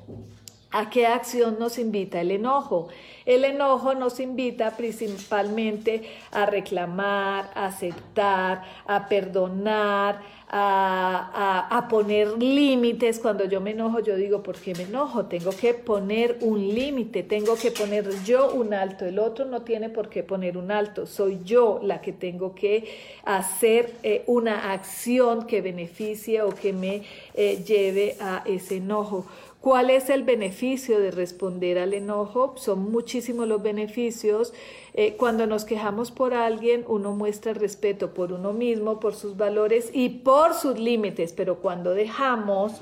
¿A qué acción nos invita el enojo? El enojo nos invita principalmente a reclamar, a aceptar, a perdonar, a, poner límites. Cuando yo me enojo, yo digo, ¿por qué me enojo? Tengo que poner un límite, tengo que poner yo un alto. El otro no tiene por qué poner un alto. Soy yo la que tengo que hacer eh, una acción que beneficie o que me eh, lleve a ese enojo. ¿Cuál es el beneficio de responder al enojo? Son muchísimos los beneficios. Eh, cuando nos quejamos por alguien, uno muestra respeto por uno mismo, por sus valores y por sus límites, pero cuando dejamos,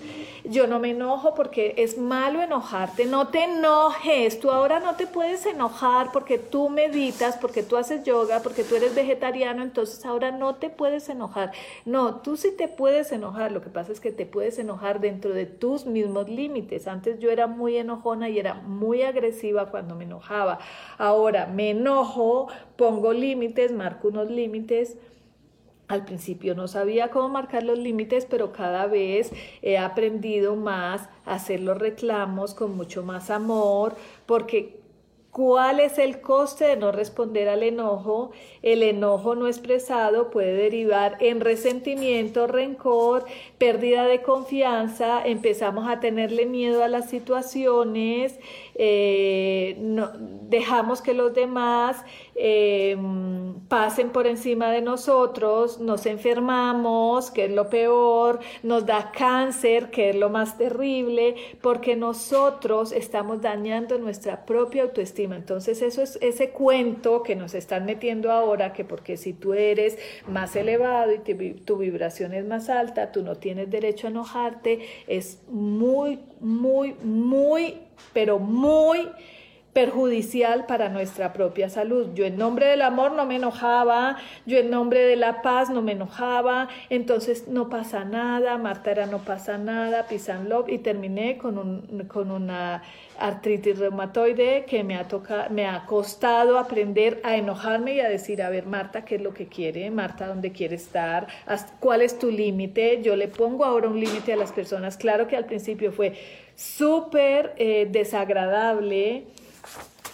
yo no me enojo porque es malo enojarte, no te enojes, tú ahora no te puedes enojar porque tú meditas, porque tú haces yoga, porque tú eres vegetariano, entonces ahora no te puedes enojar. No, tú sí te puedes enojar, lo que pasa es que te puedes enojar dentro de tus mismos límites. Antes yo era muy enojona y era muy agresiva cuando me enojaba. Ahora me enojo pongo límites, marco unos límites. Al principio no sabía cómo marcar los límites, pero cada vez he aprendido más a hacer los reclamos con mucho más amor, porque ¿Cuál es el coste de no responder al enojo? El enojo no expresado puede derivar en resentimiento, rencor, pérdida de confianza, empezamos a tenerle miedo a las situaciones, eh, dejamos que los demás eh, pasen por encima de nosotros, nos enfermamos, que es lo peor, nos da cáncer, que es lo más terrible, porque nosotros estamos dañando nuestra propia autoestima. Entonces eso es ese cuento que nos están metiendo ahora, que porque si tú eres más elevado y tu vibración es más alta, tú no tienes derecho a enojarte, es muy, muy, muy, pero muy perjudicial para nuestra propia salud. Yo en nombre del amor no me enojaba, yo en nombre de la paz no me enojaba, entonces no pasa nada, Marta era no pasa nada, pisan love y terminé con, un, con una artritis reumatoide que me ha, tocado, me ha costado aprender a enojarme y a decir, a ver Marta, ¿qué es lo que quiere? Marta, ¿dónde quiere estar? ¿Cuál es tu límite? Yo le pongo ahora un límite a las personas. Claro que al principio fue súper eh, desagradable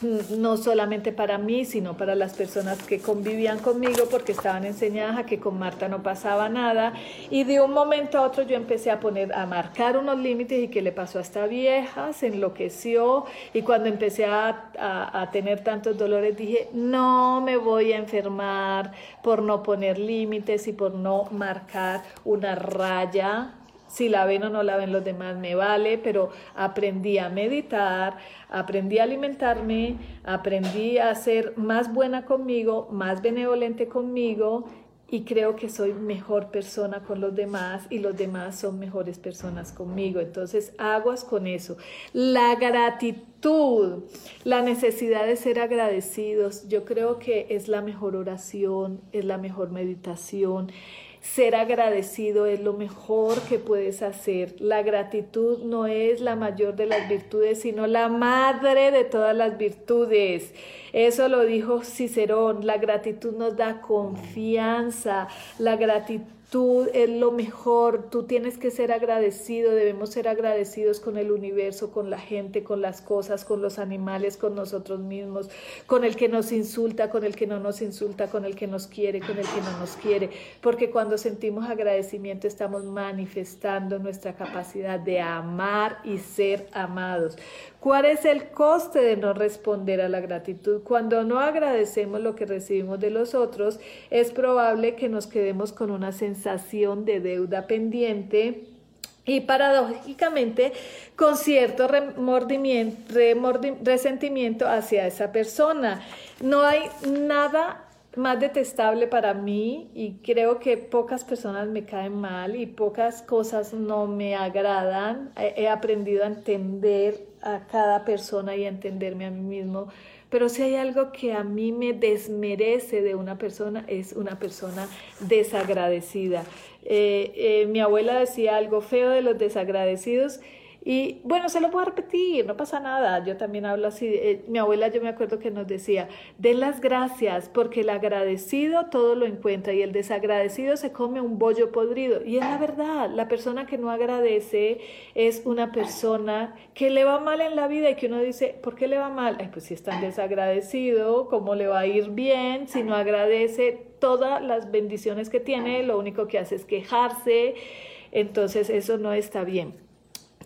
no solamente para mí, sino para las personas que convivían conmigo porque estaban enseñadas a que con Marta no pasaba nada. Y de un momento a otro yo empecé a poner, a marcar unos límites y que le pasó a esta vieja, se enloqueció. Y cuando empecé a, a tener tantos dolores dije, no me voy a enfermar por no poner límites y por no marcar una raya si la ven o no la ven los demás me vale, pero aprendí a meditar, aprendí a alimentarme, aprendí a ser más buena conmigo, más benevolente conmigo y creo que soy mejor persona con los demás y los demás son mejores personas conmigo. Entonces, aguas con eso. La gratitud, la necesidad de ser agradecidos, yo creo que es la mejor oración, es la mejor meditación ser agradecido es lo mejor que puedes hacer. La gratitud no es la mayor de las virtudes, sino la madre de todas las virtudes. Eso lo dijo Cicerón. La gratitud nos da confianza. La gratitud tú es lo mejor, tú tienes que ser agradecido, debemos ser agradecidos con el universo, con la gente, con las cosas, con los animales, con nosotros mismos, con el que nos insulta, con el que no nos insulta, con el que nos quiere, con el que no nos quiere, porque cuando sentimos agradecimiento estamos manifestando nuestra capacidad de amar y ser amados. ¿Cuál es el coste de no responder a la gratitud? Cuando no agradecemos lo que recibimos de los otros, es probable que nos quedemos con una sensación de deuda pendiente y paradójicamente con cierto resentimiento hacia esa persona. No hay nada más detestable para mí y creo que pocas personas me caen mal y pocas cosas no me agradan. He aprendido a entender a cada persona y entenderme a mí mismo. Pero si hay algo que a mí me desmerece de una persona, es una persona desagradecida. Eh, eh, mi abuela decía algo feo de los desagradecidos y bueno, se lo puedo repetir, no pasa nada. Yo también hablo así. Eh, mi abuela, yo me acuerdo que nos decía, den las gracias, porque el agradecido todo lo encuentra y el desagradecido se come un bollo podrido. Y es la verdad, la persona que no agradece es una persona que le va mal en la vida y que uno dice, ¿por qué le va mal? Pues si es tan desagradecido, ¿cómo le va a ir bien si no agradece todas las bendiciones que tiene? Lo único que hace es quejarse. Entonces eso no está bien.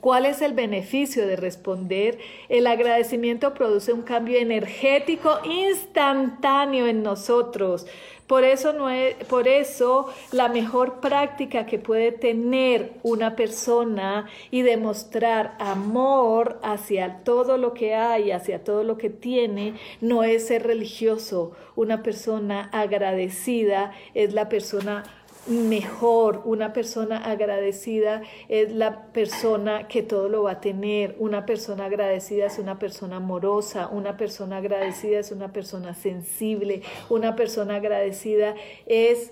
¿Cuál es el beneficio de responder? El agradecimiento produce un cambio energético instantáneo en nosotros. Por eso, no es, por eso la mejor práctica que puede tener una persona y demostrar amor hacia todo lo que hay, hacia todo lo que tiene, no es ser religioso. Una persona agradecida es la persona mejor, una persona agradecida es la persona que todo lo va a tener, una persona agradecida es una persona amorosa, una persona agradecida es una persona sensible, una persona agradecida es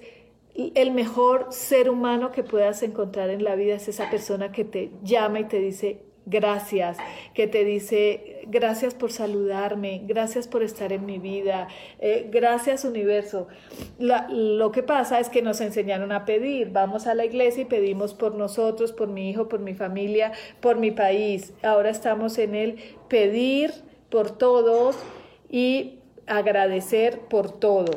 el mejor ser humano que puedas encontrar en la vida es esa persona que te llama y te dice gracias, que te dice gracias por saludarme, gracias por estar en mi vida, eh, gracias universo. lo que pasa es que nos enseñaron a pedir, vamos a la iglesia y pedimos por nosotros, por mi hijo, por mi familia, por mi país. Ahora estamos en el pedir por todos y agradecer por todo.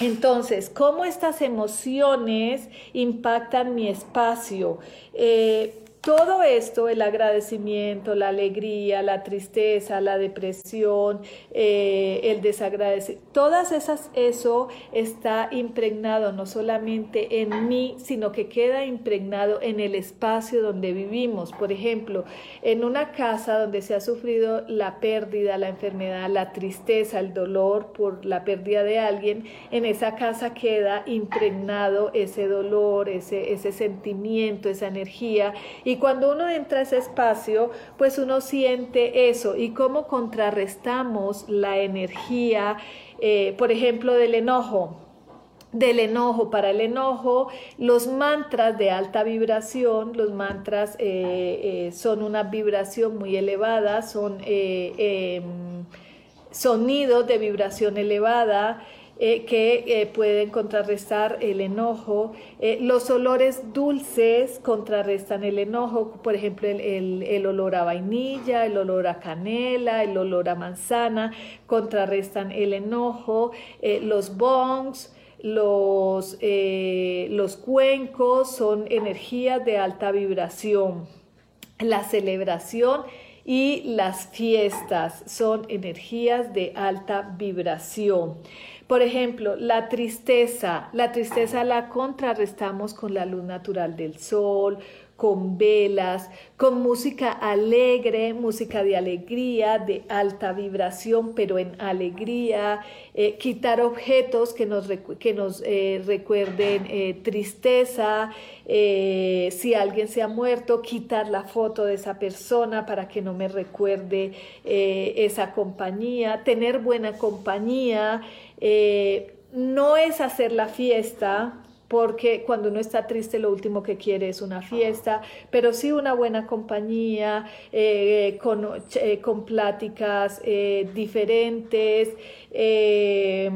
Entonces, ¿cómo estas emociones impactan mi espacio? Eh, todo esto, el agradecimiento, la alegría, la tristeza, la depresión, eh, el desagradecimiento, todas esas, eso está impregnado no solamente en mí, sino que queda impregnado en el espacio donde vivimos. Por ejemplo, en una casa donde se ha sufrido la pérdida, la enfermedad, la tristeza, el dolor por la pérdida de alguien, en esa casa queda impregnado ese dolor, ese, ese sentimiento, esa energía. Y y cuando uno entra a ese espacio, pues uno siente eso. ¿Y cómo contrarrestamos la energía, eh, por ejemplo, del enojo? del enojo. Para el enojo, los mantras de alta vibración, los mantras eh, eh, son una vibración muy elevada, son em, sonidos de vibración elevada. Eh, que eh, pueden contrarrestar el enojo. Eh, los olores dulces contrarrestan el enojo, por ejemplo, el, olor a vainilla, el olor a canela, el olor a manzana, contrarrestan el enojo. los bongs, los, los cuencos son energías de alta vibración. La celebración y las fiestas son energías de alta vibración. Por ejemplo, la tristeza, la tristeza la contrarrestamos con la luz natural del sol, con velas, con música alegre, música de alegría, de alta vibración, pero en alegría, eh, quitar objetos que nos, que nos eh, recuerden eh, tristeza, si alguien se ha muerto, quitar la foto de esa persona para que no me recuerde esa compañía, tener buena compañía, no es hacer la fiesta, porque cuando uno está triste lo último que quiere es una fiesta, pero sí una buena compañía, eh, con, eh, con, pláticas eh, diferentes, que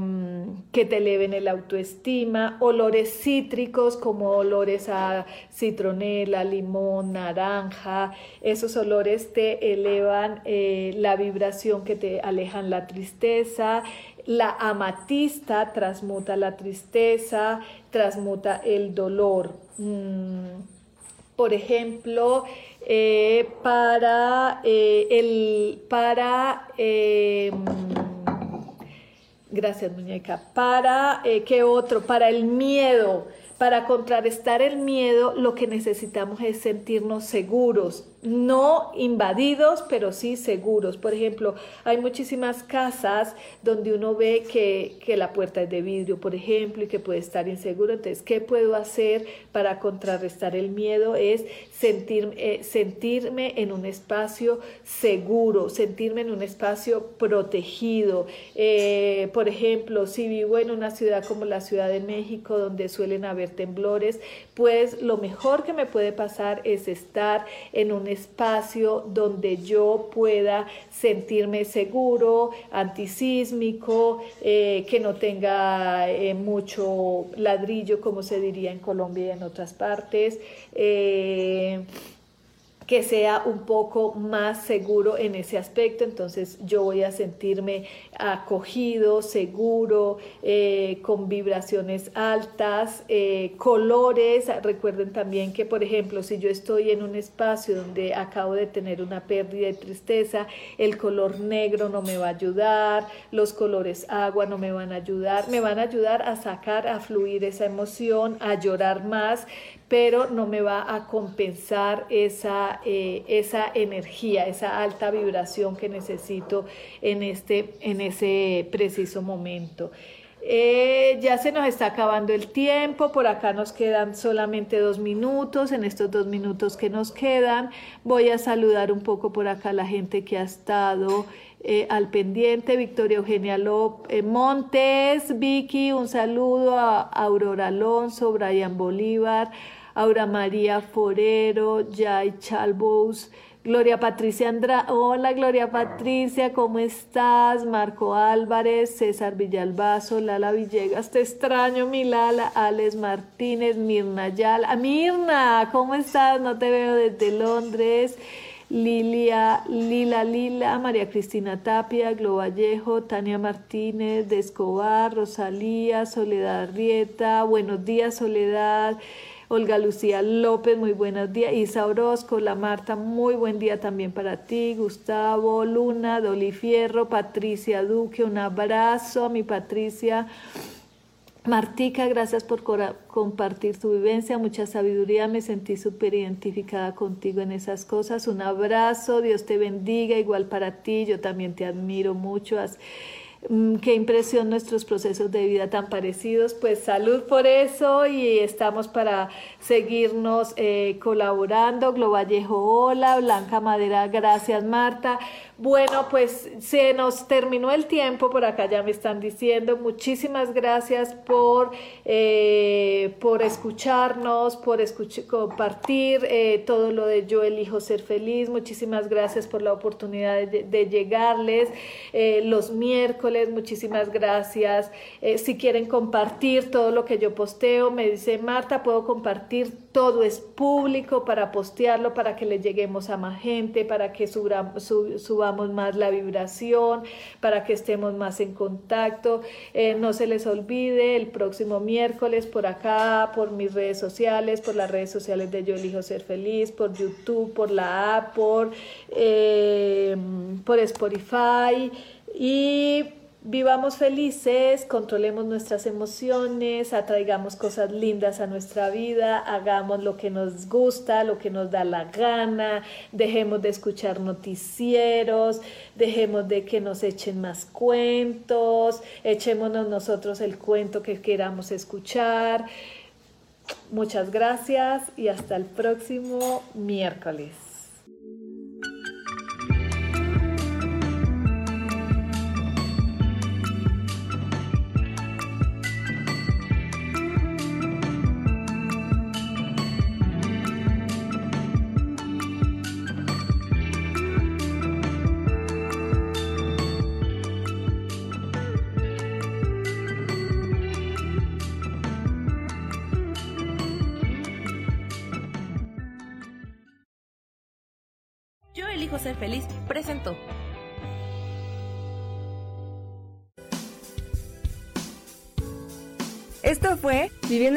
te eleven el autoestima, olores cítricos como olores a citronela, limón, naranja, esos olores te elevan la vibración que te alejan la tristeza, la amatista transmuta la tristeza, transmuta el dolor. Mm, por ejemplo, eh, para eh, el para eh, gracias muñeca. Para qué otro para el miedo para contrarrestar el miedo lo que necesitamos es sentirnos seguros no invadidos, pero sí seguros. Por ejemplo, hay muchísimas casas donde uno ve que, la puerta es de vidrio, por ejemplo, y que puede estar inseguro. Entonces, ¿qué puedo hacer para contrarrestar el miedo? Es sentir, eh, sentirme en un espacio seguro, sentirme en un espacio protegido. Eh, por ejemplo, si vivo en una ciudad como la Ciudad de México, donde suelen haber temblores, pues lo mejor que me puede pasar es estar en un espacio donde yo pueda sentirme seguro, antisísmico, eh, que no tenga eh, mucho ladrillo, como se diría en Colombia y en otras partes. Eh, que sea un poco más seguro en ese aspecto, entonces yo voy a sentirme acogido, seguro, eh, con vibraciones altas, eh, colores, recuerden también que por ejemplo si yo estoy en un espacio donde acabo de tener una pérdida y tristeza, el color negro no me va a ayudar, los colores agua no me van a ayudar, me van a ayudar a sacar, a fluir esa emoción, a llorar más, pero no me va a compensar esa, eh, esa energía, esa alta vibración que necesito en, este, en ese preciso momento. Eh, ya se nos está acabando el tiempo, por acá nos quedan solamente dos minutos, en estos dos minutos que nos quedan voy a saludar un poco por acá a la gente que ha estado eh, al pendiente, Victoria Eugenia López Montes, Vicky, un saludo a Aurora Alonso, Brian Bolívar, Aura María Forero, Jai Chalbous, Gloria Patricia Andra, hola Gloria Patricia, ¿cómo estás? Marco Álvarez, César Villalbazo, Lala Villegas, te extraño mi Lala, Alex Martínez, Mirna Yala, Mirna, ¿cómo estás? No te veo desde Londres. Lilia, Lila Lila, María Cristina Tapia, Glo Vallejo, Tania Martínez, de Escobar, Rosalía, Soledad Rieta, buenos días Soledad, Olga Lucía López, muy buenos días. Isa Orozco, la Marta, muy buen día también para ti. Gustavo, Luna, Doli Fierro, Patricia Duque, un abrazo a mi Patricia. Martica, gracias por compartir tu vivencia, mucha sabiduría, me sentí súper identificada contigo en esas cosas. Un abrazo, Dios te bendiga, igual para ti, yo también te admiro mucho. Mm, qué impresión nuestros procesos de vida tan parecidos. Pues salud por eso y estamos para seguirnos eh, colaborando. Globallejo, hola. Blanca Madera, gracias Marta. Bueno, pues se nos terminó el tiempo, por acá ya me están diciendo. Muchísimas gracias por, eh, por escucharnos, por compartir eh, todo lo de Yo elijo ser feliz. Muchísimas gracias por la oportunidad de, llegarles eh, los miércoles. Muchísimas gracias. si quieren compartir todo lo que yo posteo, me dice Marta, puedo compartir todo, es público para postearlo, para que le lleguemos a más gente, para que subamos más la vibración, para que estemos más en contacto. Eh, no se les olvide el próximo miércoles por acá, por mis redes sociales, por las redes sociales de Yo Elijo Ser Feliz, por YouTube, por la app, por, eh, por Spotify y Vivamos felices, controlemos nuestras emociones, atraigamos cosas lindas a nuestra vida, hagamos lo que nos gusta, lo que nos da la gana, dejemos de escuchar noticieros, dejemos de que nos echen más cuentos, echémonos nosotros el cuento que queramos escuchar. Muchas gracias y hasta el próximo miércoles.